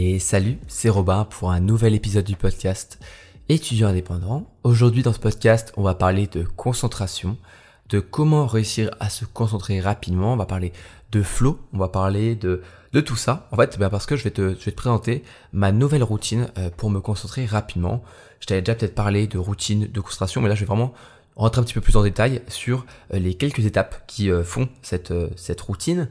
Et salut, c'est Robin pour un nouvel épisode du podcast Étudiant indépendant. Aujourd'hui dans ce podcast, on va parler de concentration, de comment réussir à se concentrer rapidement, on va parler de flow, on va parler de, tout ça. En fait, ben parce que je vais, te, présenter ma nouvelle routine euh, pour me concentrer rapidement. Je t'avais déjà peut-être parlé de routine de concentration, mais là je vais vraiment rentrer un petit peu plus en détail sur euh, les quelques étapes qui euh, font cette routine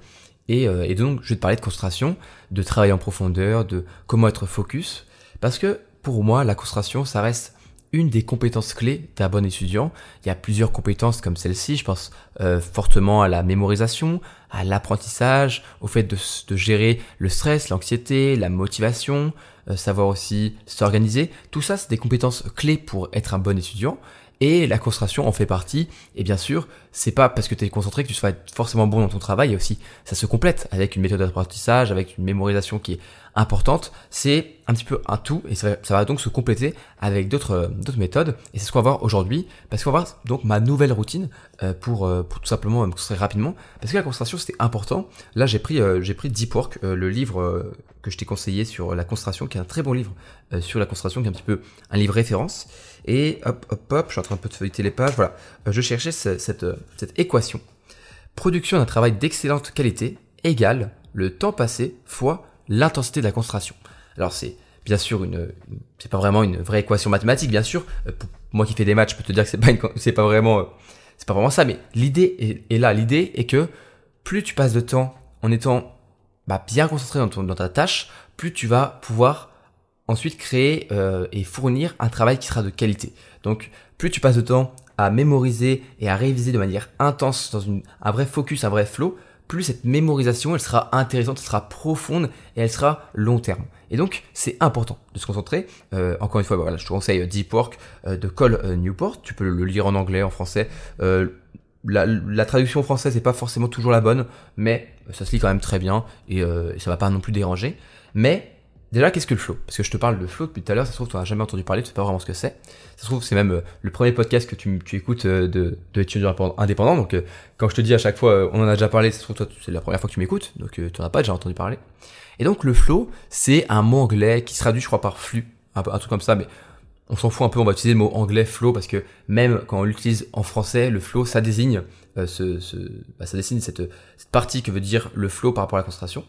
euh, et, donc, je vais te parler de concentration, de travail en profondeur, de comment être focus. Parce que pour moi, la concentration, ça reste une des compétences clés d'un bon étudiant. Il y a plusieurs compétences comme celle-ci. Je pense euh, fortement à la mémorisation, à l'apprentissage, au fait de, de, gérer le stress, l'anxiété, la motivation, euh, savoir aussi s'organiser. Tout ça, c'est des compétences clés pour être un bon étudiant. Et la concentration en fait partie. Et bien sûr, c'est pas parce que tu es concentré que tu seras forcément bon dans ton travail. Et aussi, ça se complète avec une méthode d'apprentissage, avec une mémorisation qui est importante. C'est un petit peu un tout et ça va, donc se compléter avec d'autres d'autres méthodes. Et c'est ce qu'on va voir aujourd'hui. Parce qu'on va voir donc ma nouvelle routine euh, pour, euh, pour tout simplement me concentrer rapidement. Parce que la concentration c'était important. Là j'ai pris euh, j'ai pris Deep Work, le livre que je t'ai conseillé sur la concentration, qui est un très bon livre sur la concentration, qui est un petit peu un livre référence. Et hop, hop, hop, je suis en train de feuilleter les pages. Voilà, euh, je cherchais cette, cette, équation. Production d'un travail d'excellente qualité égale le temps passé fois l'intensité de la concentration. Alors c'est bien sûr une, c'est pas vraiment une vraie équation mathématique, bien sûr. Euh, moi qui fais des maths, je peux te dire que c'est pas c'est pas vraiment, euh, c'est pas vraiment ça. Mais l'idée est, là. L'idée est que plus tu passes de temps en étant bah, bien concentré dans ta tâche, plus tu vas pouvoir ensuite créer euh, et fournir un travail qui sera de qualité. Donc plus tu passes de temps à mémoriser et à réviser de manière intense dans une, un vrai focus, un vrai flow, plus cette mémorisation elle sera intéressante, elle sera profonde et elle sera long terme. Et donc c'est important de se concentrer. Euh, encore une fois, voilà, je te conseille Deep Work euh, de Cole Newport. Tu peux le lire en anglais, en français. La, la, traduction française n'est pas forcément toujours la bonne, mais ça se lit quand même très bien et, et ça va pas non plus déranger. Mais Déjà, qu'est-ce que le flow? Parce que je te parle de flow depuis tout à l'heure, ça se trouve, tu n'as jamais entendu parler, tu sais pas vraiment ce que c'est. Ça se trouve, c'est même euh, le premier podcast que tu, écoutes euh, de, de étudiants indépendants. Donc, euh, quand je te dis à chaque fois, on en a déjà parlé, ça se trouve, c'est la première fois que tu m'écoutes, donc tu n'en as pas déjà entendu parler. Et donc, le flow, c'est un mot anglais qui se traduit, je crois, par flux, un, un truc comme ça, mais on s'en fout un peu, on va utiliser le mot anglais flow parce que même quand on l'utilise en français, le flow, ça désigne, ce, ce bah, ça désigne cette, cette partie que veut dire le flow par rapport à la concentration.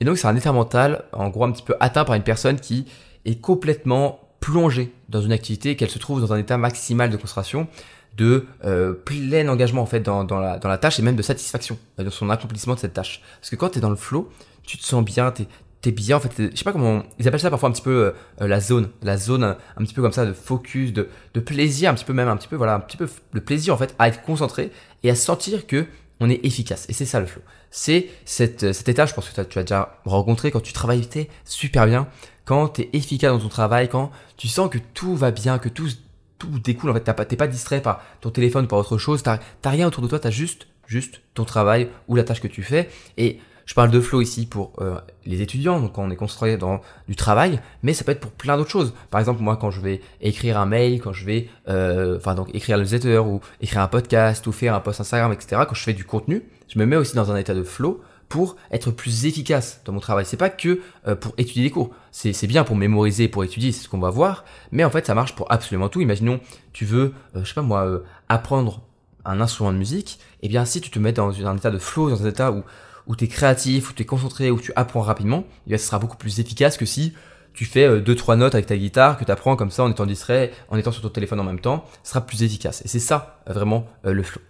Et donc c'est un état mental, en gros un petit peu atteint par une personne qui est complètement plongée dans une activité et qu'elle se trouve dans un état maximal de concentration, de euh, plein engagement en fait dans, dans, la, dans la tâche et même de satisfaction euh, de son accomplissement de cette tâche. Parce que quand tu es dans le flow, tu te sens bien, t'es es bien en fait, je sais pas comment ils appellent ça parfois un petit peu euh, la zone, la zone un, petit peu comme ça de focus, de, de plaisir, un petit peu même un petit peu voilà, un petit peu de plaisir en fait à être concentré et à sentir que on est efficace. Et c'est ça le flow. C'est cette, cet état, je pense que tu as déjà rencontré quand tu travailles super bien, quand tu es efficace dans ton travail, quand tu sens que tout va bien, que tout, tout découle. En fait, t'es pas distrait par ton téléphone ou par autre chose. T'as rien autour de toi, t'as juste, juste ton travail ou la tâche que tu fais. Et je parle de flow ici pour euh, les étudiants, donc on est construit dans du travail, mais ça peut être pour plein d'autres choses. Par exemple, moi, quand je vais écrire un mail, quand je vais, euh, enfin donc écrire le newsletter ou écrire un podcast ou faire un post Instagram, etc. Quand je fais du contenu, je me mets aussi dans un état de flow pour être plus efficace dans mon travail. C'est pas que euh, pour étudier les cours. C'est bien pour mémoriser, pour étudier, c'est ce qu'on va voir. Mais en fait, ça marche pour absolument tout. Imaginons, tu veux, je sais pas moi, apprendre un instrument de musique. Eh bien, si tu te mets dans un état de flow, dans un état où où tu es créatif, où tu es concentré, où tu apprends rapidement, et bien, ce sera beaucoup plus efficace que si tu fais euh, deux trois notes avec ta guitare, que tu apprends comme ça en étant distrait, en étant sur ton téléphone en même temps, ce sera plus efficace. Et c'est ça euh, vraiment euh, le flow.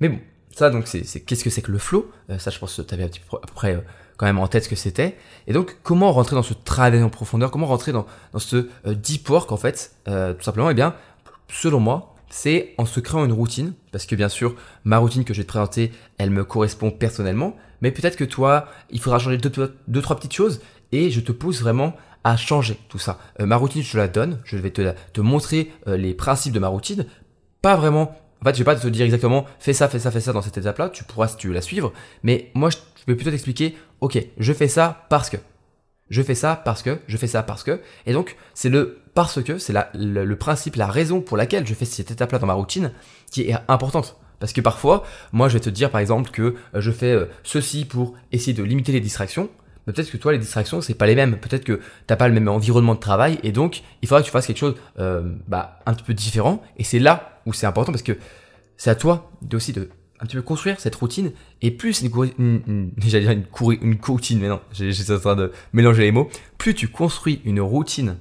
Mais bon, ça donc c'est qu'est-ce que c'est que le flow? Ça je pense que tu avais à peu près quand même en tête ce que c'était. Et donc comment rentrer dans ce travail en profondeur? Comment rentrer dans, dans ce deep work en fait? Tout simplement, eh bien selon moi, c'est en se créant une routine, parce que bien sûr, ma routine que je vais te présenter, elle me correspond personnellement, mais peut-être que toi, il faudra changer deux, trois petites choses, et je te pousse vraiment à changer tout ça. Euh, ma routine, je te la donne, je vais te, te montrer euh, les principes de ma routine, pas vraiment, en fait, je vais pas te dire exactement, fais ça, fais ça, fais ça dans cette étape-là, tu pourras si tu veux la suivre, mais moi, je vais plutôt t'expliquer, ok, je fais ça parce que, je fais ça parce que, je fais ça parce que, et donc c'est le parce que, c'est le, le, principe, la raison pour laquelle je fais cette étape-là dans ma routine qui est importante. Parce que parfois, moi je vais te dire par exemple que euh, je fais euh, ceci pour essayer de limiter les distractions, mais peut-être que toi les distractions c'est pas les mêmes. Peut-être que t'as pas le même environnement de travail et donc il faudra que tu fasses quelque chose euh, bah, un petit peu différent. Et c'est là où c'est important parce que c'est à toi de aussi de un petit peu construire cette routine et plus une, une, une dire une, une routine mais non j'étais en train de mélanger les mots plus tu construis une routine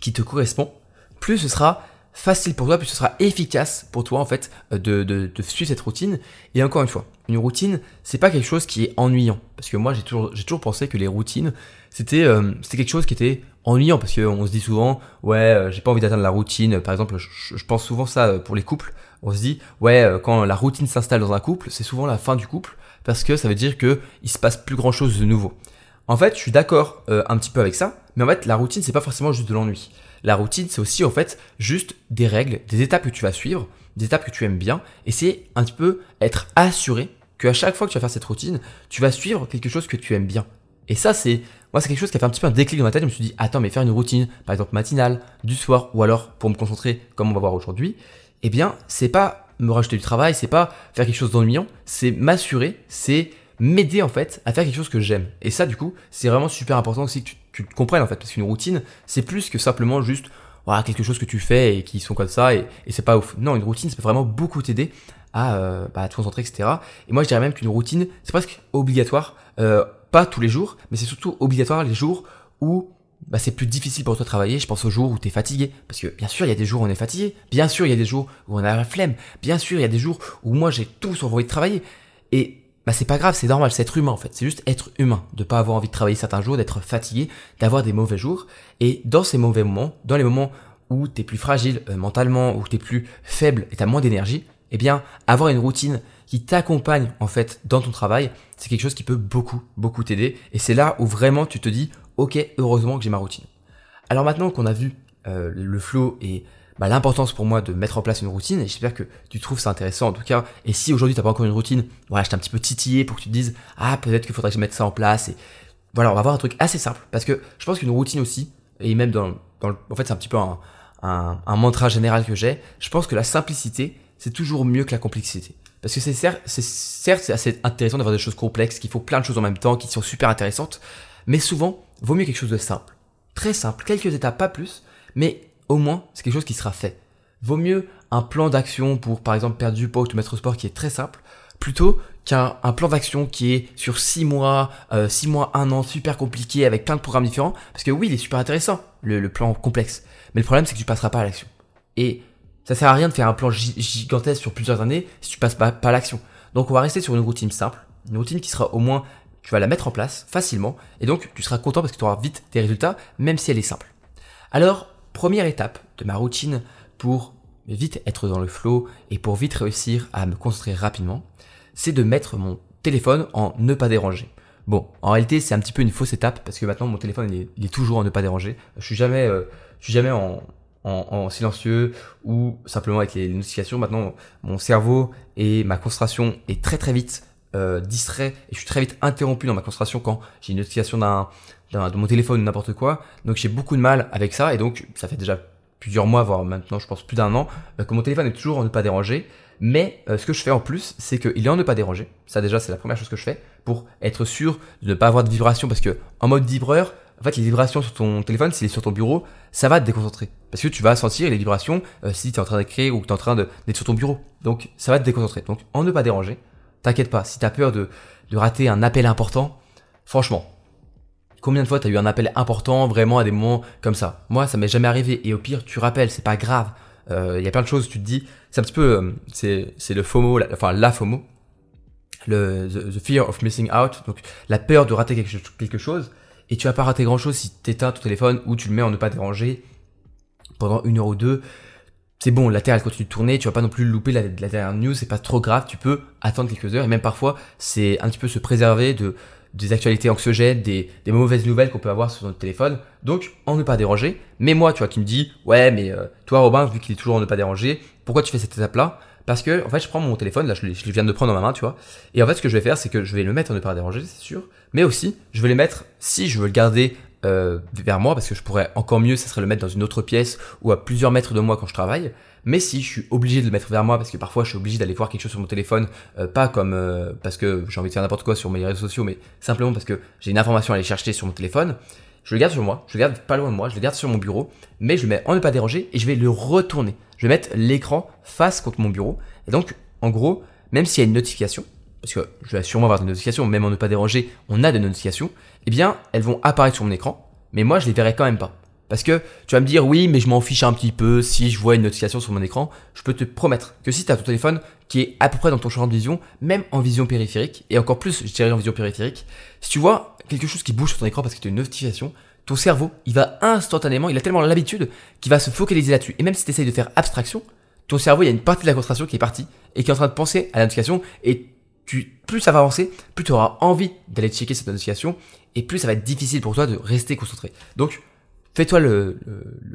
qui te correspond plus ce sera facile pour toi, plus ce sera efficace pour toi en fait euh, de, de, suivre cette routine. Et encore une fois, une routine, c'est pas quelque chose qui est ennuyant. Parce que moi, j'ai toujours, j'ai toujours pensé que les routines, c'était, euh, c'était quelque chose qui était ennuyant. Parce qu'on se dit souvent, ouais, euh, j'ai pas envie d'atteindre la routine. Par exemple, je, je, pense souvent ça pour les couples. On se dit, ouais, quand la routine s'installe dans un couple, c'est souvent la fin du couple. Parce que ça veut dire que il se passe plus grand chose de nouveau. En fait, je suis d'accord un petit peu avec ça. Mais en fait, la routine, c'est pas forcément juste de l'ennui. La routine, c'est aussi en fait juste des règles, des étapes que tu vas suivre, des étapes que tu aimes bien, et c'est un petit peu être assuré qu'à chaque fois que tu vas faire cette routine, tu vas suivre quelque chose que tu aimes bien. Et ça, c'est moi, c'est quelque chose qui a fait un petit peu un déclic dans ma tête. Je me suis dit, attends, mais faire une routine, par exemple matinale, du soir, ou alors pour me concentrer, comme on va voir aujourd'hui, eh bien, c'est pas me rajouter du travail, c'est pas faire quelque chose d'ennuyant, c'est m'assurer, c'est m'aider en fait à faire quelque chose que j'aime. Et ça, du coup, c'est vraiment super important aussi que tu tu comprennes en fait, parce qu'une routine, c'est plus que simplement juste voilà, quelque chose que tu fais et qui sont comme ça et, et c'est pas ouf. Non, une routine, ça peut vraiment beaucoup t'aider à, euh, bah, te concentrer, etc. Et moi, je dirais même qu'une routine, c'est presque obligatoire, euh, pas tous les jours, mais c'est surtout obligatoire les jours où bah, c'est plus difficile pour toi de travailler. Je pense aux jours où tu es fatigué. Parce que bien sûr, il y a des jours où on est fatigué. Bien sûr, il y a des jours où on a la flemme. Bien sûr, il y a des jours où moi, j'ai tout envie de travailler. Et bah c'est pas grave, c'est normal, c'est être humain en fait. C'est juste être humain, de pas avoir envie de travailler certains jours, d'être fatigué, d'avoir des mauvais jours. Et dans ces mauvais moments, dans les moments où t'es plus fragile euh, mentalement, où t'es plus faible et t'as moins d'énergie, eh bien, avoir une routine qui t'accompagne en fait dans ton travail, c'est quelque chose qui peut beaucoup, beaucoup t'aider. Et c'est là où vraiment tu te dis, ok, heureusement que j'ai ma routine. Alors maintenant qu'on a vu euh, le flow et bah, l'importance pour moi de mettre en place une routine, et j'espère que tu trouves ça intéressant en tout cas, et si aujourd'hui tu n'as pas encore une routine, voilà, je t'ai un petit peu titillé pour que tu te dises, ah peut-être qu'il faudrait que je mette ça en place, et voilà, on va voir un truc assez simple, parce que je pense qu'une routine aussi, et même dans, dans le, en fait c'est un petit peu un, un, un mantra général que j'ai, je pense que la simplicité, c'est toujours mieux que la complexité. Parce que c'est certes, c'est assez intéressant d'avoir des choses complexes, qu'il faut plein de choses en même temps, qui sont super intéressantes, mais souvent, vaut mieux quelque chose de simple. Très simple, quelques étapes, pas plus, mais au moins, c'est quelque chose qui sera fait. Vaut mieux un plan d'action pour, par exemple, perdre du poids ou te mettre au sport qui est très simple, plutôt qu'un plan d'action qui est sur 6 mois, 6 euh, mois, 1 an, super compliqué, avec plein de programmes différents. Parce que oui, il est super intéressant, le, plan complexe. Mais le problème, c'est que tu passeras pas à l'action. Et ça sert à rien de faire un plan gigantesque sur plusieurs années si tu passes pas, pas à l'action. Donc on va rester sur une routine simple, une routine qui sera au moins, tu vas la mettre en place facilement, et donc tu seras content parce que tu auras vite des résultats, même si elle est simple. Alors, première étape de ma routine pour vite être dans le flow et pour vite réussir à me concentrer rapidement, c'est de mettre mon téléphone en ne pas déranger. Bon, en réalité, c'est un petit peu une fausse étape parce que maintenant mon téléphone il est, toujours en ne pas déranger. Je suis jamais, euh, suis jamais en, en, silencieux ou simplement avec les notifications. Maintenant, mon cerveau et ma concentration est très très vite euh, distrait et je suis très vite interrompu dans ma concentration quand j'ai une notification d'un de mon téléphone ou n'importe quoi. Donc j'ai beaucoup de mal avec ça et donc ça fait déjà plusieurs mois, voire maintenant je pense plus d'un an, euh, que mon téléphone est toujours en ne pas déranger. Mais euh, ce que je fais en plus, c'est qu'il est en ne pas déranger. Ça déjà c'est la première chose que je fais pour être sûr de ne pas avoir de vibrations parce que en mode vibreur, en fait les vibrations sur ton téléphone, s'il est sur ton bureau, ça va te déconcentrer. Parce que tu vas sentir les vibrations euh, si tu es en train d'écrire ou que tu es en train d'être sur ton bureau. Donc ça va te déconcentrer. Donc en ne pas déranger, t'inquiète pas, si tu as peur de, rater un appel important, franchement, Combien de fois t'as eu un appel important vraiment à des moments comme ça? Moi, ça m'est jamais arrivé. Et au pire, tu rappelles, c'est pas grave. Il euh, y a plein de choses, tu te dis, c'est un petit peu, euh, c'est, le FOMO, enfin la FOMO, le the, fear of missing out, donc la peur de rater quelque, quelque chose. Et tu vas pas rater grand chose si t'éteins ton téléphone ou tu le mets en ne pas déranger pendant une heure ou deux. C'est bon, la Terre elle continue de tourner, tu vas pas non plus louper la, dernière news, c'est pas trop grave, tu peux attendre quelques heures et même parfois c'est un petit peu se préserver de des actualités anxiogènes, des, des mauvaises nouvelles qu'on peut avoir sur notre téléphone. Donc, en ne pas déranger. Mais moi, tu vois, qui me dit, ouais, mais euh, toi, Robin, vu qu'il est toujours en ne pas déranger, pourquoi tu fais cette étape-là? Parce que, en fait, je prends mon téléphone, là, je, je viens de prendre dans ma main, tu vois. Et en fait, ce que je vais faire, c'est que je vais le mettre en ne pas déranger, c'est sûr. Mais aussi, je vais les mettre, si je veux le garder euh, vers moi, parce que je pourrais encore mieux, ça serait le mettre dans une autre pièce ou à plusieurs mètres de moi quand je travaille. Mais si je suis obligé de le mettre vers moi parce que parfois je suis obligé d'aller voir quelque chose sur mon téléphone, euh, pas comme euh, parce que j'ai envie de faire n'importe quoi sur mes réseaux sociaux, mais simplement parce que j'ai une information à aller chercher sur mon téléphone, je le garde sur moi, je le garde pas loin de moi, je le garde sur mon bureau, mais je le mets en ne pas déranger et je vais le retourner. Je vais mettre l'écran face contre mon bureau. Et donc, en gros, même s'il y a une notification, parce que je vais sûrement avoir des notifications, même en ne pas déranger, on a des notifications, eh bien, elles vont apparaître sur mon écran, mais moi, je les verrai quand même pas. Parce que tu vas me dire, oui, mais je m'en fiche un petit peu si je vois une notification sur mon écran. Je peux te promettre que si tu as ton téléphone qui est à peu près dans ton champ de vision, même en vision périphérique, et encore plus, je dirais en vision périphérique, si tu vois quelque chose qui bouge sur ton écran parce que tu as une notification, ton cerveau, il va instantanément, il a tellement l'habitude qu'il va se focaliser là-dessus. Et même si tu essayes de faire abstraction, ton cerveau, il y a une partie de la concentration qui est partie et qui est en train de penser à la notification et tu, plus ça va avancer, plus tu auras envie d'aller checker cette notification et plus ça va être difficile pour toi de rester concentré. Donc, fais-toi le,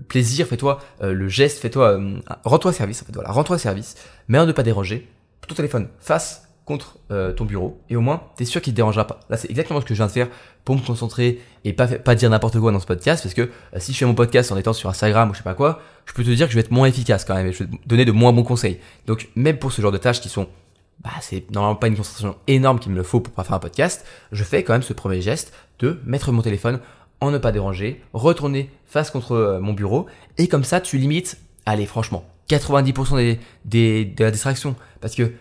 plaisir, fais-toi euh, le geste, fais-toi, euh, rends-toi service, en fait, voilà, rends-toi service, mais en ne pas déranger, ton téléphone face contre euh, ton bureau et au moins tu es sûr qu'il te dérangera pas. Là c'est exactement ce que je viens de faire pour me concentrer et pas pas dire n'importe quoi dans ce podcast parce que si je fais mon podcast en étant sur Instagram ou je sais pas quoi, je peux te dire que je vais être moins efficace quand même et je vais te donner de moins bons conseils. Donc même pour ce genre de tâches qui sont bah, c'est normalement pas une concentration énorme qu'il me le faut pour pas faire un podcast, je fais quand même ce premier geste de mettre mon téléphone en ne pas déranger, retourner face contre euh, mon bureau, et comme ça tu limites, allez franchement, 90% des, des, de la distraction. Parce que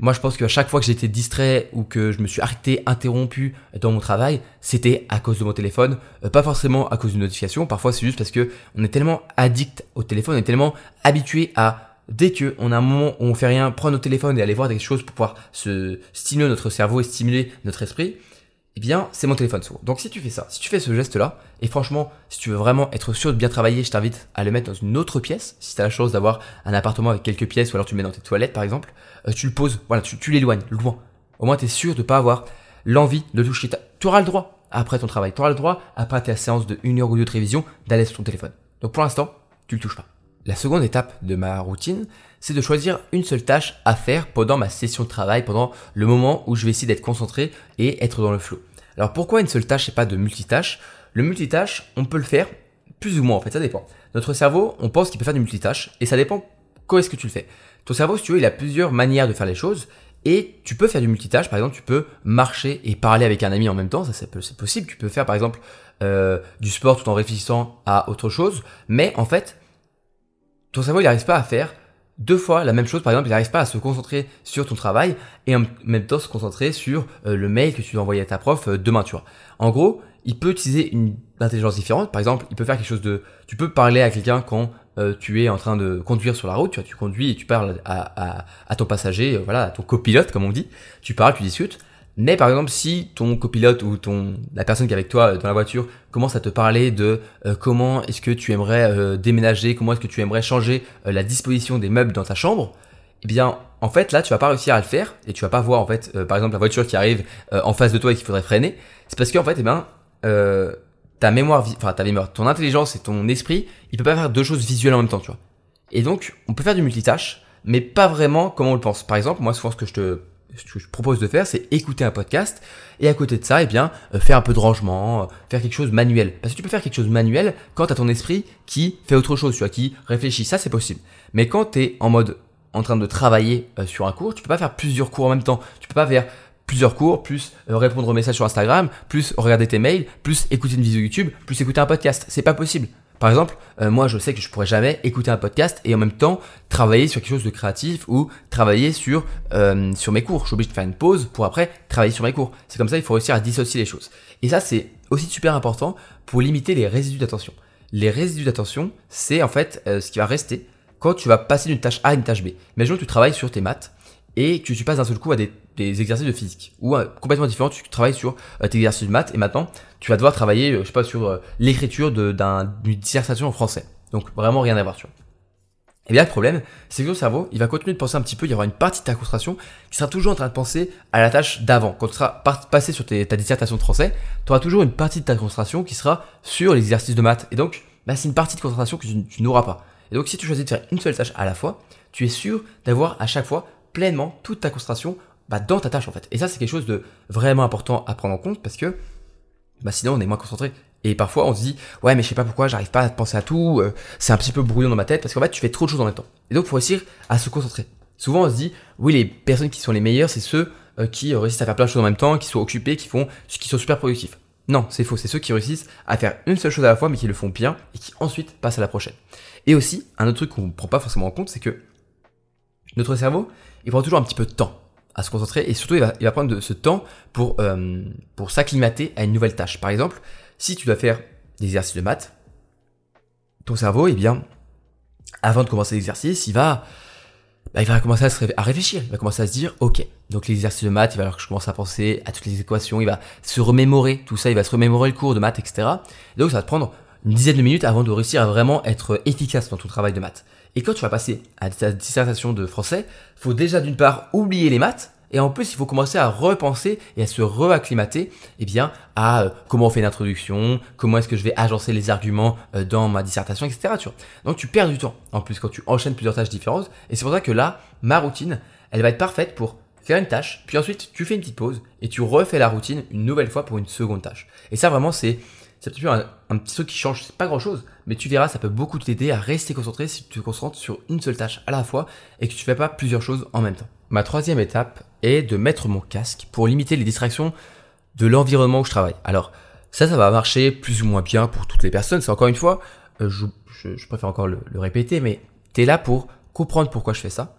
moi je pense qu'à chaque fois que j'étais distrait ou que je me suis arrêté, interrompu dans mon travail, c'était à cause de mon téléphone, euh, pas forcément à cause d'une notification, parfois c'est juste parce que on est tellement addict au téléphone, on est tellement habitué à dès que on a un moment où on fait rien, prendre notre téléphone et aller voir des choses pour pouvoir se stimuler notre cerveau et stimuler notre esprit, eh bien, c'est mon téléphone sourd. Donc si tu fais ça, si tu fais ce geste-là, et franchement, si tu veux vraiment être sûr de bien travailler, je t'invite à le mettre dans une autre pièce. Si tu as la chance d'avoir un appartement avec quelques pièces, ou alors tu le mets dans tes toilettes par exemple, euh, tu le poses, voilà, tu, tu l'éloignes loin. Au moins, tu es sûr de pas avoir l'envie de toucher. Tu auras le droit, après ton travail, tu auras le droit, après ta séance de une heure ou deux de révision, d'aller sur ton téléphone. Donc pour l'instant, tu le touches pas. La seconde étape de ma routine, c'est de choisir une seule tâche à faire pendant ma session de travail, pendant le moment où je vais essayer d'être concentré et être dans le flow. Alors pourquoi une seule tâche et pas de multitâche? Le multitâche, on peut le faire plus ou moins en fait, ça dépend. Notre cerveau, on pense qu'il peut faire du multitâche et ça dépend comment est-ce que tu le fais. Ton cerveau, si tu veux, il a plusieurs manières de faire les choses et tu peux faire du multitâche. Par exemple, tu peux marcher et parler avec un ami en même temps, ça c'est possible. Tu peux faire par exemple euh, du sport tout en réfléchissant à autre chose, mais en fait, ton cerveau il n'arrive pas à faire deux fois la même chose. Par exemple, il n'arrive pas à se concentrer sur ton travail et en même temps se concentrer sur euh, le mail que tu dois envoyer à ta prof euh, demain, tu vois. En gros, il peut utiliser une intelligence différente. Par exemple, il peut faire quelque chose de... Tu peux parler à quelqu'un quand euh, tu es en train de conduire sur la route, tu vois, tu conduis et tu parles à, à, à ton passager, voilà, à ton copilote, comme on dit. Tu parles, tu discutes. Mais par exemple, si ton copilote ou ton la personne qui est avec toi euh, dans la voiture commence à te parler de euh, comment est-ce que tu aimerais euh, déménager, comment est-ce que tu aimerais changer la disposition des meubles dans ta chambre, eh bien, en fait, là, tu vas pas réussir à le faire et tu vas pas voir en fait, par exemple, la voiture qui arrive en face de toi et qu'il faudrait freiner. C'est parce qu'en fait, eh bien, ta mémoire, enfin ta mémoire, ton intelligence et ton esprit, il peut pas faire deux choses visuelles en même temps, tu vois. Et donc, on peut faire du multitâche, mais pas vraiment comme on le pense. Par exemple, moi, souvent, ce que je te ce que je propose de faire, c'est écouter un podcast et à côté de ça, eh bien, euh, faire un peu de rangement, euh, faire quelque chose manuel. Parce que tu peux faire quelque chose manuel quand tu as ton esprit qui fait autre chose, tu vois, qui réfléchit. Ça, c'est possible. Mais quand tu es en mode en train de travailler euh, sur un cours, tu peux pas faire plusieurs cours en même temps. Tu peux pas faire plusieurs cours, plus répondre aux messages sur Instagram, plus regarder tes mails, plus écouter une vidéo YouTube, plus écouter un podcast. C'est pas possible. Par exemple, euh, moi je sais que je pourrais jamais écouter un podcast et en même temps travailler sur quelque chose de créatif ou travailler sur, euh, sur mes cours. Je suis obligé de faire une pause pour après travailler sur mes cours. C'est comme ça, il faut réussir à dissocier les choses. Et ça, c'est aussi super important pour limiter les résidus d'attention. Les résidus d'attention, c'est en fait euh, ce qui va rester quand tu vas passer d'une tâche A à une tâche B. Imaginons que tu travailles sur tes maths et que tu passes d'un seul coup à des, exercices de physique ou complètement différent, tu travailles sur tes exercices de maths et maintenant tu vas devoir travailler, je sais pas, sur euh, l'écriture d'une dissertation en français. Donc vraiment rien à voir, tu vois. Et bien le problème, c'est que ton cerveau, il va continuer de penser un petit peu, il y aura une partie de ta concentration qui sera toujours en train de penser à la tâche d'avant. Quand tu seras passé sur ta dissertation de français, tu auras toujours une partie de ta concentration qui sera sur l'exercice de maths. Et donc, bah, c'est une partie de concentration que tu, n'auras pas. Et donc, si tu choisis de faire une seule tâche à la fois, tu es sûr d'avoir à chaque fois pleinement toute ta concentration bah, dans ta tâche en fait. Et ça, c'est quelque chose de vraiment important à prendre en compte parce que bah sinon on est moins concentré. Et parfois, on se dit, ouais, mais je sais pas pourquoi, j'arrive pas à penser à tout, euh, c'est un petit peu brouillon dans ma tête, parce qu'en fait, tu fais trop de choses en même temps. Et donc, faut réussir à se concentrer. Souvent, on se dit, oui, les personnes qui sont les meilleures, c'est ceux euh, qui réussissent à faire plein de choses en même temps, qui sont occupés, qui font, qui sont super productifs. Non, c'est faux. C'est ceux qui réussissent à faire une seule chose à la fois, mais qui le font bien et qui ensuite passent à la prochaine. Et aussi, un autre truc qu'on ne prend pas forcément en compte, c'est que notre cerveau, il prend toujours un petit peu de temps à se concentrer et surtout, il va, il va prendre de ce temps pour, euh, pour s'acclimater à une nouvelle tâche. Par exemple, si tu dois faire des exercices de maths, ton cerveau, eh bien, avant de commencer l'exercice, il va bah, il va commencer à, se réfléchir, il va commencer à se dire, ok, donc l'exercice de maths, il va alors que je commence à penser à toutes les équations, il va se remémorer tout ça, il va se remémorer le cours de maths, etc. Et donc ça va te prendre une dizaine de minutes avant de réussir à vraiment être efficace dans ton travail de maths. Et quand tu vas passer à ta dissertation de français, faut déjà d'une part oublier les maths, et en plus, il faut commencer à repenser et à se reacclimater, eh bien, à euh, comment on fait une introduction, comment est-ce que je vais agencer les arguments euh, dans ma dissertation, etc. Tu vois. Donc, tu perds du temps. En plus, quand tu enchaînes plusieurs tâches différentes. Et c'est pour ça que là, ma routine, elle va être parfaite pour faire une tâche, puis ensuite, tu fais une petite pause et tu refais la routine une nouvelle fois pour une seconde tâche. Et ça, vraiment, c'est c'est petit peu un, un, petit truc qui change, c'est pas grand chose, mais tu verras, ça peut beaucoup t'aider à rester concentré si tu te concentres sur une seule tâche à la fois et que tu fais pas plusieurs choses en même temps. Ma troisième étape est de mettre mon casque pour limiter les distractions de l'environnement où je travaille. Alors, ça, ça va marcher plus ou moins bien pour toutes les personnes. C'est encore une fois, euh, je, préfère encore le, répéter, mais tu es là pour comprendre pourquoi je fais ça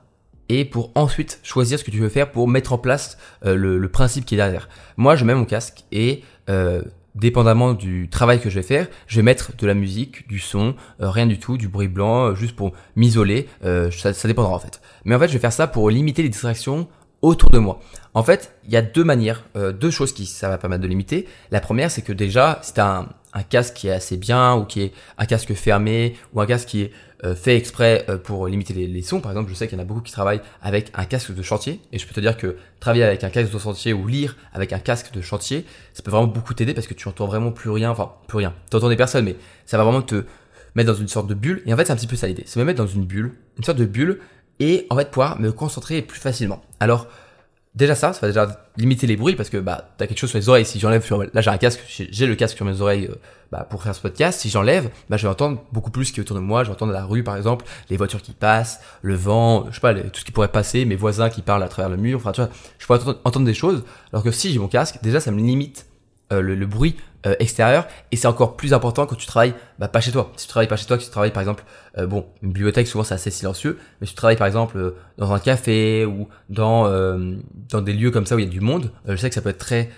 et pour ensuite choisir ce que tu veux faire pour mettre en place euh, le, le, principe qui est derrière. Moi, je mets mon casque et euh, dépendamment du travail que je vais faire, je vais mettre de la musique, du son, euh, rien du tout, du bruit blanc, euh, juste pour m'isoler. Euh, ça, dépendra en fait. Mais en fait, je vais faire ça pour limiter les distractions autour de moi. En fait, il y a deux manières, deux choses qui ça va permettre de limiter. La première, c'est que déjà, si tu un, un casque qui est assez bien ou qui est un casque fermé ou un casque qui est euh, fait exprès euh, pour limiter les, sons. Par exemple, je sais qu'il y en a beaucoup qui travaillent avec un casque de chantier et je peux te dire que travailler avec un casque de chantier ou lire avec un casque de chantier, ça peut vraiment beaucoup t'aider parce que tu entends vraiment plus rien, enfin plus rien. Tu entends des personnes, mais ça va vraiment te mettre dans une sorte de bulle. Et en fait, c'est un petit peu ça l'idée. C'est me mettre dans une bulle, une sorte de bulle et en fait pouvoir me concentrer plus facilement. Alors Déjà ça, ça va déjà limiter les bruits parce que bah t'as quelque chose sur les oreilles. Si j'enlève, là j'ai un casque, j'ai le casque sur mes oreilles euh, bah, pour faire ce podcast. Si j'enlève, bah je vais entendre beaucoup plus ce qui est autour de moi. Je vais entendre la rue par exemple, les voitures qui passent, le vent, je sais pas, tout ce qui pourrait passer, mes voisins qui parlent à travers le mur. Enfin tu vois, je pourrais entendre des choses. Alors que si j'ai mon casque, déjà ça me limite euh, le, bruit euh, extérieur et c'est encore plus important quand tu travailles bah, pas chez toi. Si tu travailles pas chez toi, que tu travailles par exemple, euh, bon, une bibliothèque souvent c'est assez silencieux, mais si tu travailles par exemple dans un café ou dans dans des lieux comme ça où il y a du monde, je sais que ça peut être très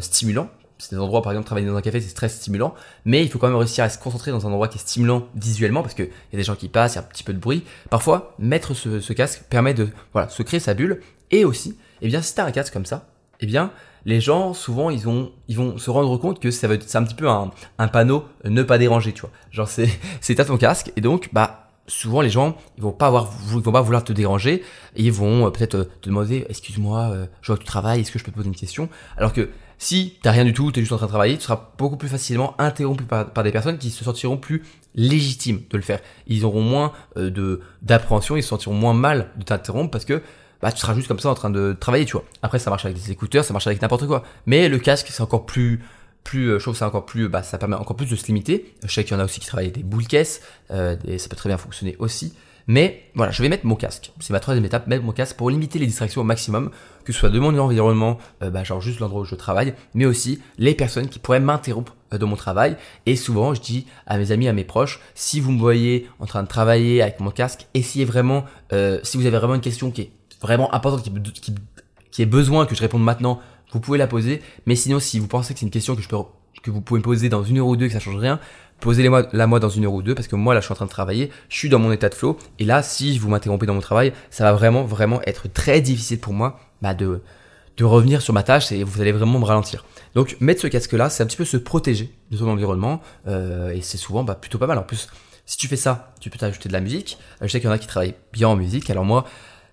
stimulant. C'est des endroits par exemple travailler dans un café c'est très stimulant, mais il faut quand même réussir à se concentrer dans un endroit qui est stimulant visuellement parce que il y a des gens qui passent, il y a un petit peu de bruit. Parfois mettre ce, ce casque permet de voilà se créer sa bulle et aussi, eh bien si t'as un casque comme ça, eh bien les gens souvent ils ont ils vont se rendre compte que ça va c'est un petit peu un, un panneau euh, ne pas déranger tu vois. Genre c'est c'est à ton casque et donc bah souvent les gens ils vont pas avoir ils vont pas vouloir te déranger et ils vont euh, peut-être euh, te demander excuse-moi je vois que tu travailles est-ce que je peux te poser une question? Alors que si t'as rien du tout t'es juste en train de travailler tu seras beaucoup plus facilement interrompu par, par des personnes qui se sentiront plus légitimes de le faire. Ils auront moins de d'appréhension ils se sentiront moins mal de t'interrompre parce que bah tu seras juste comme ça en train de travailler, tu vois. Après ça marche avec des écouteurs, ça marche avec n'importe quoi. Mais le casque c'est encore plus plus euh, je trouve c'est encore plus bah ça permet encore plus de se limiter. Je sais qu'il y en a aussi qui travaillent avec des boules caisses euh, et ça peut très bien fonctionner aussi. Mais voilà, je vais mettre mon casque. C'est ma troisième étape, mettre mon casque pour limiter les distractions au maximum, que ce soit de mon environnement, euh, bah, genre juste l'endroit où je travaille, mais aussi les personnes qui pourraient m'interrompre euh, de mon travail. Et souvent, je dis à mes amis, à mes proches, si vous me voyez en train de travailler avec mon casque, essayez vraiment, euh, si vous avez vraiment une question qui est vraiment importante, qui, qui, qui est besoin que je réponde maintenant, vous pouvez la poser. Mais sinon, si vous pensez que c'est une question que je peux que vous pouvez me poser dans une heure ou deux et que ça change rien, posez-la moi, moi dans une heure ou deux parce que moi là je suis en train de travailler, je suis dans mon état de flow et là si vous m'interrompez dans mon travail, ça va vraiment vraiment être très difficile pour moi bah, de de revenir sur ma tâche et vous allez vraiment me ralentir. Donc mettre ce casque là, c'est un petit peu se protéger de son environnement euh, et c'est souvent bah, plutôt pas mal. En plus, si tu fais ça, tu peux t'ajouter de la musique. Je sais qu'il y en a qui travaillent bien en musique. Alors moi,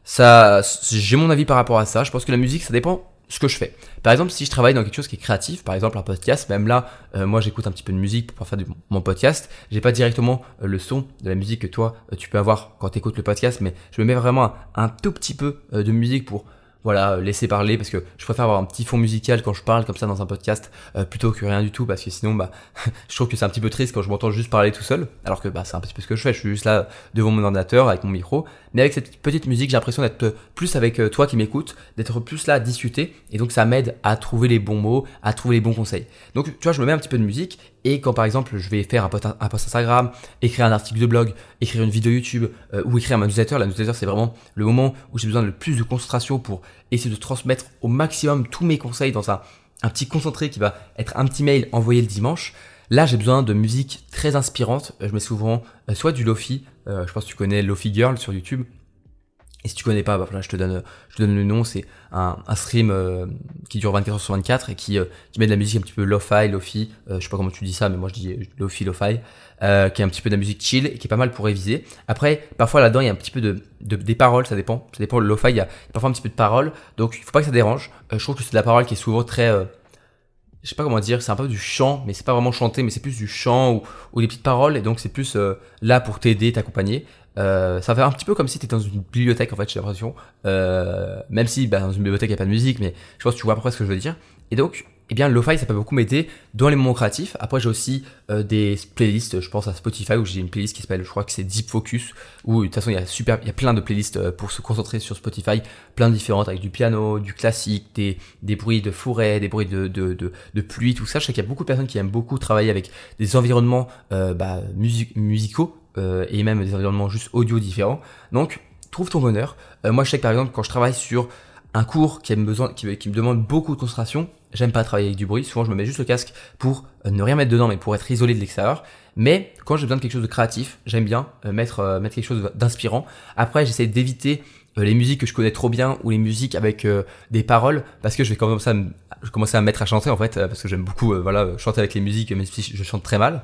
ça, j'ai mon avis par rapport à ça. Je pense que la musique, ça dépend ce que je fais. Par exemple, si je travaille dans quelque chose qui est créatif, par exemple un podcast, même là, euh, moi j'écoute un petit peu de musique pour faire du, mon podcast. J'ai pas directement euh, le son de la musique que toi euh, tu peux avoir quand tu écoutes le podcast, mais je me mets vraiment un, tout petit peu de musique pour voilà, laisser parler parce que je préfère avoir un petit fond musical quand je parle comme ça dans un podcast euh, plutôt que rien du tout parce que sinon bah je trouve que c'est un petit peu triste quand je m'entends juste parler tout seul alors que bah c'est un petit peu ce que je fais, je suis juste là devant mon ordinateur avec mon micro mais avec cette petite musique, j'ai l'impression d'être plus avec euh, toi qui m'écoutes, d'être plus là à discuter et donc ça m'aide à trouver les bons mots, à trouver les bons conseils. Donc tu vois, je me mets un petit peu de musique et quand par exemple je vais faire un post, Instagram, écrire un article de blog, écrire une vidéo YouTube euh, ou écrire un newsletter, la newsletter c'est vraiment le moment où j'ai besoin de le plus de concentration pour essayer de transmettre au maximum tous mes conseils dans un, un petit concentré qui va être un petit mail envoyé le dimanche. Là, j'ai besoin de musique très inspirante. Je mets souvent euh, soit du Lofi, je pense que tu connais Lofi Girl sur YouTube. Et si tu connais pas, bah voilà, je te donne, je te donne le nom. C'est un, un stream euh, qui dure 24 heures sur 24 et qui, qui met de la musique un petit peu lo-fi, lofi. je sais pas comment tu dis ça, mais moi je dis lofi, lo-fi, qui est un petit peu de la musique chill et qui est pas mal pour réviser. Après, parfois là-dedans, il y a un petit peu de, de des paroles, ça dépend. Ça dépend. Le lo-fi, il y a parfois un petit peu de paroles, donc il faut pas que ça dérange. je trouve que c'est de la parole qui est souvent très je sais pas comment dire, c'est un peu du chant, mais c'est pas vraiment chanté, mais c'est plus du chant ou, ou des petites paroles, et donc c'est plus euh, là pour t'aider, t'accompagner. Euh, ça fait un petit peu comme si t'étais dans une bibliothèque en fait, j'ai l'impression. Euh, même si bah, dans une bibliothèque il y a pas de musique, mais je pense que tu vois à peu près ce que je veux dire. Et donc eh bien, le fi ça peut beaucoup m'aider dans les moments créatifs. Après, j'ai aussi euh, des playlists. Je pense à Spotify où j'ai une playlist qui s'appelle, je crois que c'est Deep Focus. Où de toute façon, il y a super, il y a plein de playlists euh, pour se concentrer sur Spotify, plein de différentes avec du piano, du classique, des, des bruits de forêt, des bruits de, de, de, de pluie, tout ça. Je sais qu'il y a beaucoup de personnes qui aiment beaucoup travailler avec des environnements euh, bah, musicaux euh, et même des environnements juste audio différents. Donc, trouve ton bonheur. moi, je sais que par exemple, quand je travaille sur un cours qui, a besoin, qui, me demande beaucoup de concentration, J'aime pas travailler avec du bruit. Souvent, je me mets juste le casque pour euh, ne rien mettre dedans, mais pour être isolé de l'extérieur. Mais quand j'ai besoin de quelque chose de créatif, j'aime bien euh, mettre, euh, mettre quelque chose d'inspirant. Après, j'essaie d'éviter les musiques que je connais trop bien ou les musiques avec des paroles parce que je vais commencer à, je commencer à me mettre à chanter en fait parce que j'aime beaucoup voilà chanter avec les musiques même si je chante très mal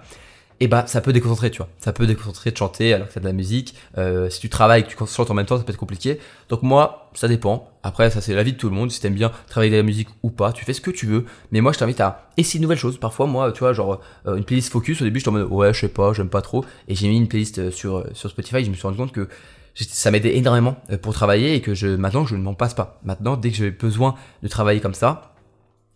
et bah ça peut déconcentrer, tu vois. Ça peut déconcentrer de chanter alors que t'as de la musique. Euh, si tu travailles et que tu chantes en même temps, ça peut être compliqué. Donc moi, ça dépend. Après, ça c'est la vie de tout le monde. Si t'aimes bien travailler de la musique ou pas, tu fais ce que tu veux. Mais moi, je t'invite à essayer de nouvelles choses. Parfois, moi, tu vois, genre euh, une playlist focus. Au début, je en mode ouais, je sais pas, j'aime pas trop. Et j'ai mis une playlist euh, sur sur Spotify. je me suis rendu compte que ça m'aidait énormément pour travailler et que je maintenant je ne m'en passe pas. Maintenant, dès que j'ai besoin de travailler comme ça,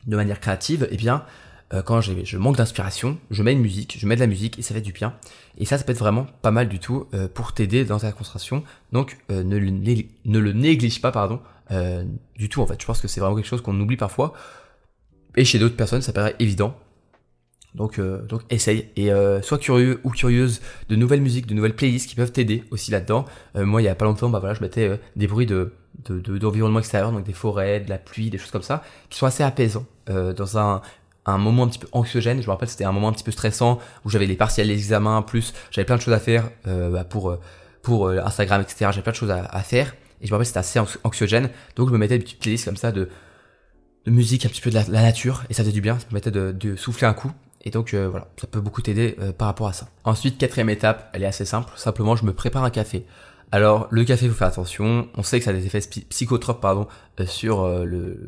de manière créative, eh bien euh, quand je manque d'inspiration, je mets une musique, je mets de la musique et ça fait du bien. Et ça, ça peut être vraiment pas mal du tout euh, pour t'aider dans ta concentration. Donc euh, ne, le ne, le néglige pas, pardon, du tout en fait. Je pense que c'est vraiment quelque chose qu'on oublie parfois. Et chez d'autres personnes, ça paraît évident. Donc, donc essaye et sois curieux ou curieuse de nouvelles musiques, de nouvelles playlists qui peuvent t'aider aussi là-dedans. moi, il y a pas longtemps, bah voilà, je mettais des bruits de d'environnement de, extérieur, donc des forêts, de la pluie, des choses comme ça, qui sont assez apaisants dans un un moment un petit peu anxiogène. Je me rappelle, c'était un moment un petit peu stressant où j'avais les partiels, les examens, plus j'avais plein de choses à faire euh, bah, pour euh, pour euh, Instagram, etc. J'avais plein de choses à, faire et je me rappelle c'était assez anxiogène. Donc je me mettais des petites playlists comme ça de de musique, un petit peu de la, nature et ça faisait du bien. Ça me mettait de, de souffler un coup. Et donc voilà, ça peut beaucoup t'aider par rapport à ça. Ensuite, quatrième étape, elle est assez simple. Simplement, je me prépare un café. Alors le café, il faut faire attention. On sait que ça a des effets psychotropes pardon sur le,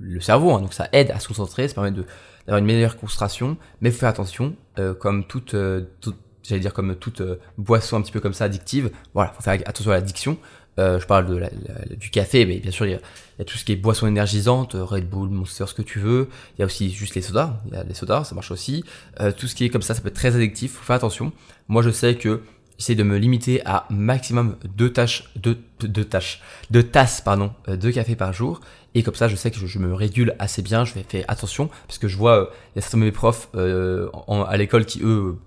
le, cerveau, hein. donc ça aide à se concentrer, ça permet d'avoir une meilleure concentration, mais faut faire attention, euh, comme toute, euh, j'allais dire comme toute euh, boisson un petit peu comme ça addictive, voilà, faut faire attention à l'addiction. je parle de la, du café, mais bien sûr il y, a, il y, a, tout ce qui est boisson énergisante, Red Bull, Monster, ce que tu veux. Il y a aussi juste les sodas, il y a les sodas, ça marche aussi. tout ce qui est comme ça, ça peut être très addictif, faut faire attention. Moi je sais que j'essaie de me limiter à maximum deux tâches, deux, deux tâches, deux tasses pardon, de café par jour et comme ça, je sais que je, me régule assez bien, je fais, attention, parce que je vois, euh, y a certains de mes profs euh, à l'école qui, eux,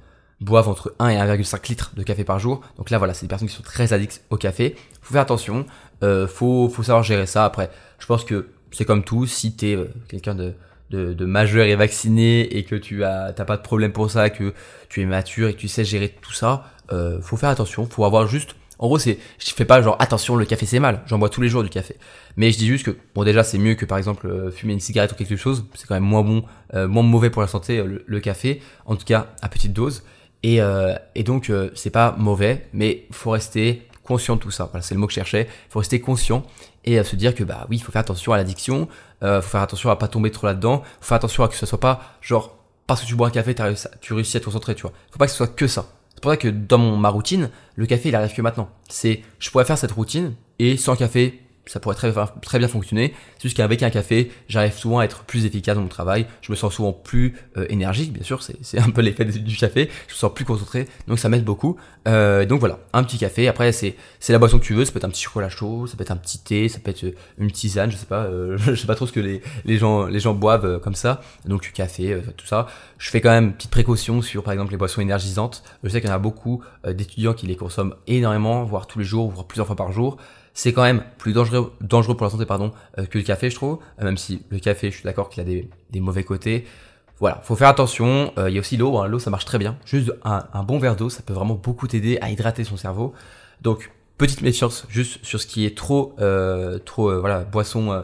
boivent entre 1 et 1,5 litres de café par jour. Donc là, voilà, c'est des personnes qui sont très addictes au café. Faut faire attention, euh, faut, faut savoir gérer ça. Après, je pense que c'est comme tout, si t'es euh, quelqu'un de, de, de, majeur et vacciné et que tu as t'as pas de problème pour ça, que tu es mature et que tu sais gérer tout ça, euh, faut faire attention, faut avoir juste en gros, c'est, je fais pas genre attention, le café c'est mal. J'en bois tous les jours du café. Mais je dis juste que bon déjà c'est mieux que par exemple euh, fumer une cigarette ou quelque chose. C'est quand même moins bon, euh, moins mauvais pour la santé euh, le, café. En tout cas à petite dose. Et, et donc c'est pas mauvais, mais faut rester conscient de tout ça. Voilà, c'est le mot que je cherchais. Faut rester conscient et se dire que bah oui, faut faire attention à l'addiction. faut faire attention à pas tomber trop là-dedans. Faut faire attention à que ce soit pas genre parce que tu bois un café, tu réussis à te concentrer. Tu vois. Faut pas que ce soit que ça. C'est pour ça que dans ma routine, le café il arrive que maintenant. C'est, je pourrais faire cette routine et sans café, ça pourrait très, très bien fonctionner. C'est juste qu'avec un café, j'arrive souvent à être plus efficace dans mon travail. Je me sens souvent plus euh, énergique, bien sûr, c'est un peu l'effet du café. Je me sens plus concentré, donc ça m'aide beaucoup. Euh, donc voilà, un petit café. Après, c'est la boisson que tu veux. Ça peut être un petit chocolat chaud, ça peut être un petit thé, ça peut être une tisane. Je sais pas, euh, je sais pas trop ce que les, les gens les gens boivent euh, comme ça. Donc café, tout ça. Je fais quand même une petite précaution sur, par exemple, les boissons énergisantes. Je sais qu'il y en a beaucoup d'étudiants qui les consomment énormément, voire tous les jours, voire plusieurs fois par jour c'est quand même plus dangereux, dangereux pour la santé pardon, euh, que le café, je trouve. Euh, même si le café, je suis d'accord qu'il a des, mauvais côtés. Voilà, faut faire attention. Euh, il y a aussi l'eau. Hein. L'eau, ça marche très bien. Juste un, un bon verre d'eau, ça peut vraiment beaucoup t'aider à hydrater son cerveau. Donc, petite méfiance juste sur ce qui est trop, trop, voilà, boisson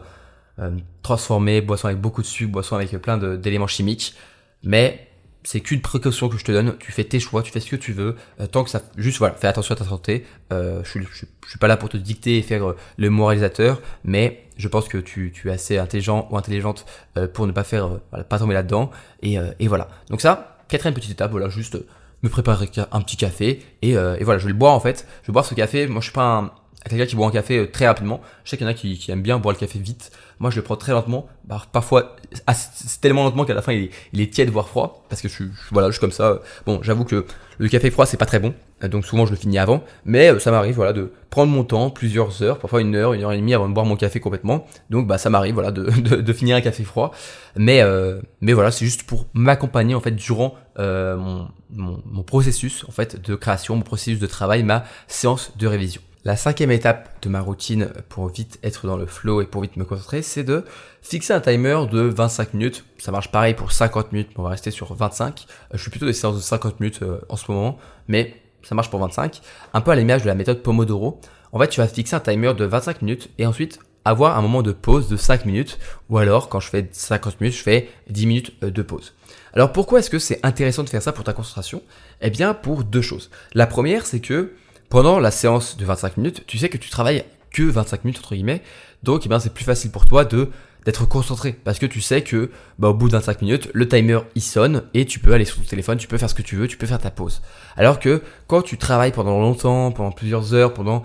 transformée, boisson avec beaucoup de sucre, boisson avec plein d'éléments chimiques. Mais c'est qu'une précaution que je te donne. Tu fais tes choix, tu fais ce que tu veux. Euh, tant que ça, juste voilà, fais attention à ta santé. Euh, je, je, suis pas là pour te dicter et faire euh, le moralisateur, mais je pense que tu, es assez intelligent ou intelligente pour ne pas faire, pas tomber là-dedans. Et, et voilà. Donc ça, quatrième petite étape, voilà, juste me préparer un petit café et, et voilà, je vais le boire en fait. Je vais boire ce café. Moi, je suis pas un, quelqu'un qui boit un café très rapidement. Je sais qu'il y en a qui, qui aiment bien boire le café vite. Moi, je le prends très lentement. Bah, parfois, c'est tellement lentement qu'à la fin, il est, tiède, voire froid. Parce que je suis, voilà, je comme ça. Bon, j'avoue que le café froid, c'est pas très bon. Donc souvent, je le finis avant. Mais euh, ça m'arrive, voilà, de prendre mon temps, plusieurs heures, parfois une heure, une heure et demie avant de boire mon café complètement. Donc, bah, ça m'arrive, voilà, de, finir un café froid. Mais, euh, mais voilà, c'est juste pour m'accompagner, en fait, durant euh, mon, mon, mon processus, en fait, de création, mon processus de travail, ma séance de révision. La cinquième étape de ma routine pour vite être dans le flow et pour vite me concentrer, c'est de fixer un timer de 25 minutes. Ça marche pareil pour 50 minutes, mais on va rester sur 25. Euh, je suis plutôt des séances de 50 minutes euh, en ce moment, mais ça marche pour 25. Un peu à l'image de la méthode Pomodoro. En fait, tu vas fixer un timer de 25 minutes et ensuite avoir un moment de pause de 5 minutes ou alors quand je fais 50 minutes, je fais 10 minutes euh, de pause. Alors pourquoi est-ce que c'est intéressant de faire ça pour ta concentration? Eh bien pour deux choses. La première, c'est que pendant la séance de 25 minutes, tu sais que tu travailles que 25 minutes entre guillemets, donc eh bien c'est plus facile pour toi de d'être concentré parce que tu sais que bah, au bout de 25 minutes, le timer il sonne et tu peux aller sur ton téléphone, tu peux faire ce que tu veux, tu peux faire ta pause. Alors que quand tu travailles pendant longtemps, pendant plusieurs heures, pendant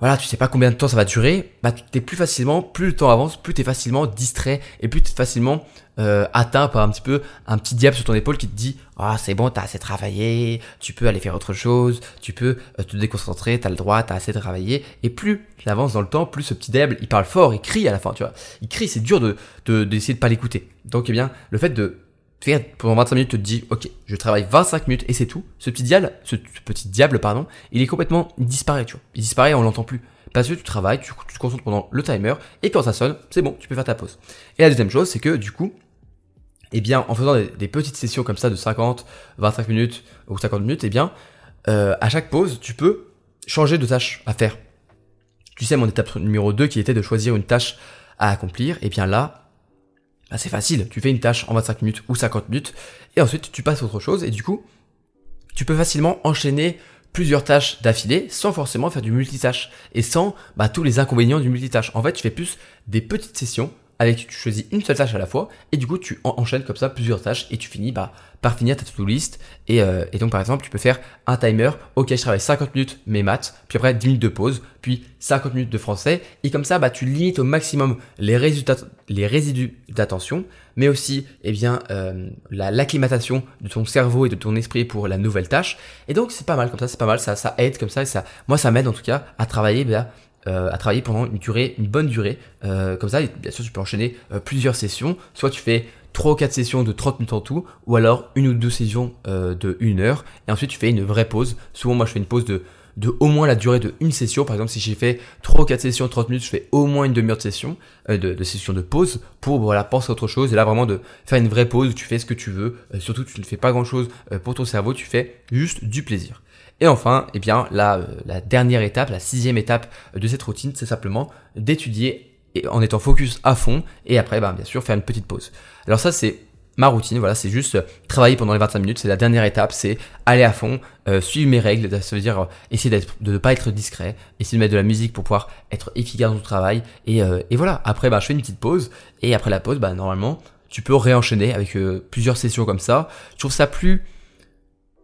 voilà, tu sais pas combien de temps ça va durer, bah t'es plus facilement, plus le temps avance, plus t'es facilement distrait et plus t'es facilement euh, atteint par un petit peu un petit diable sur ton épaule qui te dit ah c'est bon t'as assez travaillé, tu peux aller faire autre chose, tu peux euh, te déconcentrer, t'as le droit, t'as assez travaillé et plus avance dans le temps, plus ce petit diable il parle fort, il crie à la fin, tu vois, il crie, c'est dur de d'essayer de, de pas l'écouter. Donc eh bien le fait de faire pendant 25 minutes, tu te dis, ok, je travaille 25 minutes et c'est tout. Ce petit diable, ce, petit diable, pardon, il est complètement, il disparaît, tu vois. Il disparaît, on l'entend plus. Parce que tu travailles, tu, te concentres pendant le timer et quand ça sonne, c'est bon, tu peux faire ta pause. Et la deuxième chose, c'est que du coup, eh bien, en faisant des, petites sessions comme ça de 50, 25 minutes ou 50 minutes, eh bien, euh, à chaque pause, tu peux changer de tâche à faire. Tu sais, mon étape numéro 2 qui était de choisir une tâche à accomplir, et eh bien là, c'est facile, tu fais une tâche en 25 minutes ou 50 minutes, et ensuite tu passes à autre chose, et du coup, tu peux facilement enchaîner plusieurs tâches d'affilée sans forcément faire du multitâche, et sans bah, tous les inconvénients du multitâche. En fait, tu fais plus des petites sessions avec tu choisis une seule tâche à la fois et du coup tu enchaînes comme ça plusieurs tâches et tu finis bah, par finir ta to-do list. Et, euh, et, donc par exemple tu peux faire un timer. Ok je travaille 50 minutes mes maths puis après 10 minutes de pause puis 50 minutes de français. Et comme ça bah tu limites au maximum les résultats les résidus d'attention mais aussi eh bien euh, l'acclimatation de ton cerveau et de ton esprit pour la nouvelle tâche. Et donc c'est pas mal comme ça c'est pas mal ça ça aide comme ça et ça moi ça m'aide en tout cas à travailler bah, euh, à travailler pendant une durée, une bonne durée. Euh, comme ça, bien sûr, tu peux enchaîner euh, plusieurs sessions. Soit tu fais 3 ou 4 sessions de 30 minutes en tout, ou alors une ou deux sessions de 1 heure, et ensuite tu fais une vraie pause. Souvent, moi, je fais une pause de, de au moins la durée de une session. Par exemple, si j'ai fait 3 ou 4 sessions de 30 minutes, je fais au moins une demi-heure de session, de, de, session de pause, pour voilà, penser à autre chose. Et là, vraiment, de faire une vraie pause où tu fais ce que tu veux. surtout, tu ne fais pas grand-chose pour ton cerveau, tu fais juste du plaisir. Et enfin, eh bien, la, euh, la dernière étape, la sixième étape de cette routine, c'est simplement d'étudier en étant focus à fond et après, ben, bien sûr, faire une petite pause. Alors ça, c'est ma routine, voilà, c'est juste travailler pendant les 25 minutes, c'est la dernière étape, c'est aller à fond, euh, suivre mes règles, ça veut dire euh, essayer de ne pas être discret, essayer de mettre de la musique pour pouvoir être efficace dans ton travail, et, et voilà, après bah, je fais une petite pause, et après la pause, bah, normalement, tu peux réenchaîner avec plusieurs sessions comme ça, je trouve ça plus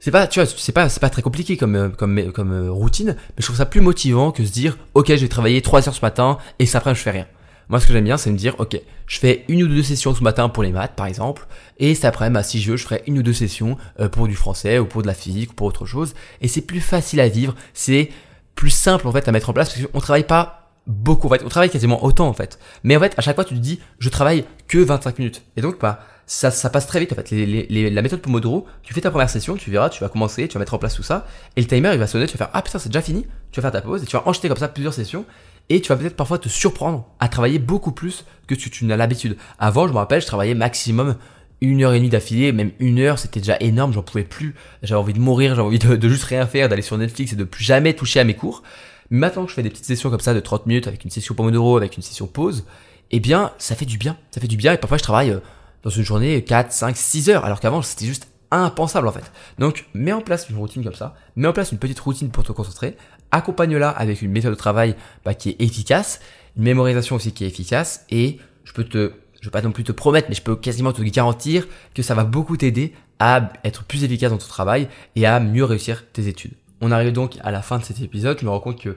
c'est pas, tu vois, c'est pas, c'est pas très compliqué comme, euh, comme, comme euh, routine, mais je trouve ça plus motivant que se dire, ok, je vais travailler 3 heures ce matin et ça après je fais rien. Moi, ce que j'aime bien, c'est me dire, ok, je fais une ou deux sessions ce matin pour les maths, par exemple, et cet après, bah, si je veux, je ferai une ou deux sessions euh, pour du français ou pour de la physique ou pour autre chose. Et c'est plus facile à vivre, c'est plus simple en fait à mettre en place parce qu'on travaille pas beaucoup, en fait, on travaille quasiment autant en fait. Mais en fait, à chaque fois, tu te dis, je travaille que 25 minutes. Et donc, bah, ça, ça passe très vite en fait. la méthode Pomodoro, tu fais ta première session, tu verras, tu vas commencer, tu vas mettre en place tout ça, et le timer il va sonner, tu vas faire ah putain c'est déjà fini, tu vas faire ta pause et tu vas enchaîner comme ça plusieurs sessions, et tu vas peut-être parfois te surprendre à travailler beaucoup plus que tu, tu n'as l'habitude. Avant, je me rappelle, je travaillais maximum une heure et demie d'affilée, même une heure, c'était déjà énorme, j'en pouvais plus, j'avais envie de mourir, j'avais envie de, de, juste rien faire, d'aller sur Netflix et de plus jamais toucher à mes cours. Maintenant que je fais des petites sessions comme ça de 30 minutes avec une session Pomodoro, avec une session pause, eh bien, ça fait du bien, ça fait du bien et parfois je travaille euh, dans une journée 4, 5, 6 heures, alors qu'avant c'était juste impensable en fait. Donc mets en place une routine comme ça, mets en place une petite routine pour te concentrer, accompagne-la avec une méthode de travail bah, qui est efficace, une mémorisation aussi qui est efficace, et je peux te, je vais pas non plus te promettre, mais je peux quasiment te garantir que ça va beaucoup t'aider à être plus efficace dans ton travail et à mieux réussir tes études. On arrive donc à la fin de cet épisode, je me rends compte que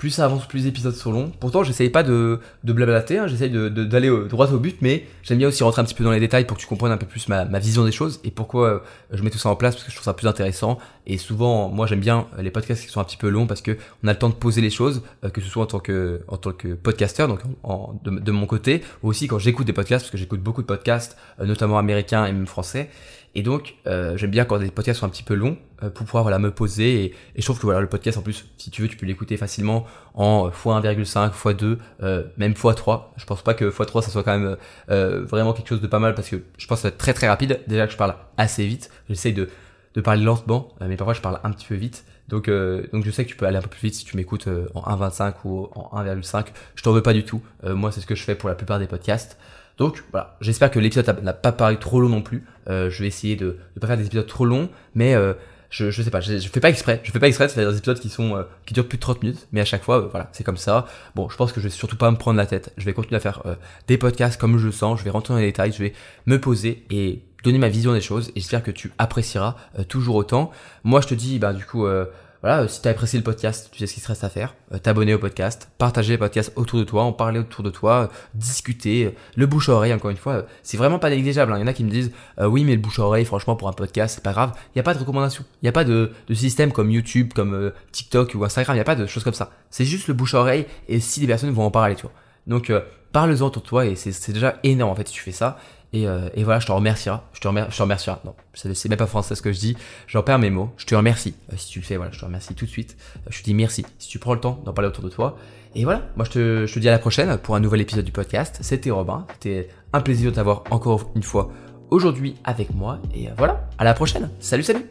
plus ça avance, plus les épisodes sont longs. Pourtant, j'essaye pas de, de blablater, hein, j'essaye d'aller de, droit au but, mais j'aime bien aussi rentrer un petit peu dans les détails pour que tu comprennes un peu plus ma, vision des choses et pourquoi euh, je mets tout ça en place, parce que je trouve ça plus intéressant. Et souvent, moi j'aime bien les podcasts qui sont un petit peu longs parce que on a le temps de poser les choses, euh, que ce soit en tant que, en tant que podcasteur, donc de, mon côté, ou aussi quand j'écoute des podcasts, parce que j'écoute beaucoup de podcasts, euh, notamment américains et même français. Et donc, euh, j'aime bien quand des podcasts sont un petit peu longs euh, pour pouvoir voilà, me poser. Et, et, je trouve que voilà, le podcast, en plus, si tu veux, tu peux l'écouter facilement en x1,5, x2, euh, même x3. Je pense pas que x3, ça soit quand même euh, vraiment quelque chose de pas mal parce que je pense que ça va être très très rapide. Déjà que je parle assez vite. J'essaye de, de parler lentement, mais parfois je parle un petit peu vite. Donc, donc je sais que tu peux aller un peu plus vite si tu m'écoutes en 1,25 ou en 1,5. Je t'en veux pas du tout. moi, c'est ce que je fais pour la plupart des podcasts. Donc voilà, j'espère que l'épisode n'a pas paru trop long non plus. Euh, je vais essayer de ne pas faire des épisodes trop longs, mais euh, je, je sais pas, je, je, fais pas exprès. Je fais pas exprès faire des épisodes qui sont euh, qui durent plus de 30 minutes, mais à chaque fois, voilà, c'est comme ça. Bon, je pense que je vais surtout pas me prendre la tête. Je vais continuer à faire des podcasts comme je le sens. Je vais rentrer dans les détails, je vais me poser et donner ma vision des choses. Et j'espère que tu apprécieras toujours autant. Moi, je te dis, bah du coup voilà, euh, si tu as apprécié le podcast, tu sais ce qu'il te reste à faire. Euh, t'abonner au podcast, partager le podcast autour de toi, en parler autour de toi, euh, discuter, le bouche à oreille, encore une fois, c'est vraiment pas négligeable. Hein. Il y en a qui me disent, oui, mais le bouche à oreille, franchement, pour un podcast, c'est pas grave. Il n'y a pas de recommandation. Il n'y a pas de, de, système comme YouTube, comme TikTok ou Instagram. Il n'y a pas de choses comme ça. C'est juste le bouche à oreille et si les personnes vont en parler, tu vois. Donc, parle-en autour de toi et c'est déjà énorme en fait si tu fais ça. Et, euh, et, voilà, je te remercierai. Je te, remercie. Non, c'est même pas français ce que je dis. J'en perds mes mots. Je te remercie. Euh, si tu le fais, voilà, je te remercie tout de suite. Euh, je te dis merci si tu prends le temps d'en parler autour de toi. Et voilà, moi je te, je te dis à la prochaine pour un nouvel épisode du podcast. C'était Robin. C'était un plaisir de t'avoir encore une fois aujourd'hui avec moi. Et voilà, à la prochaine. Salut, salut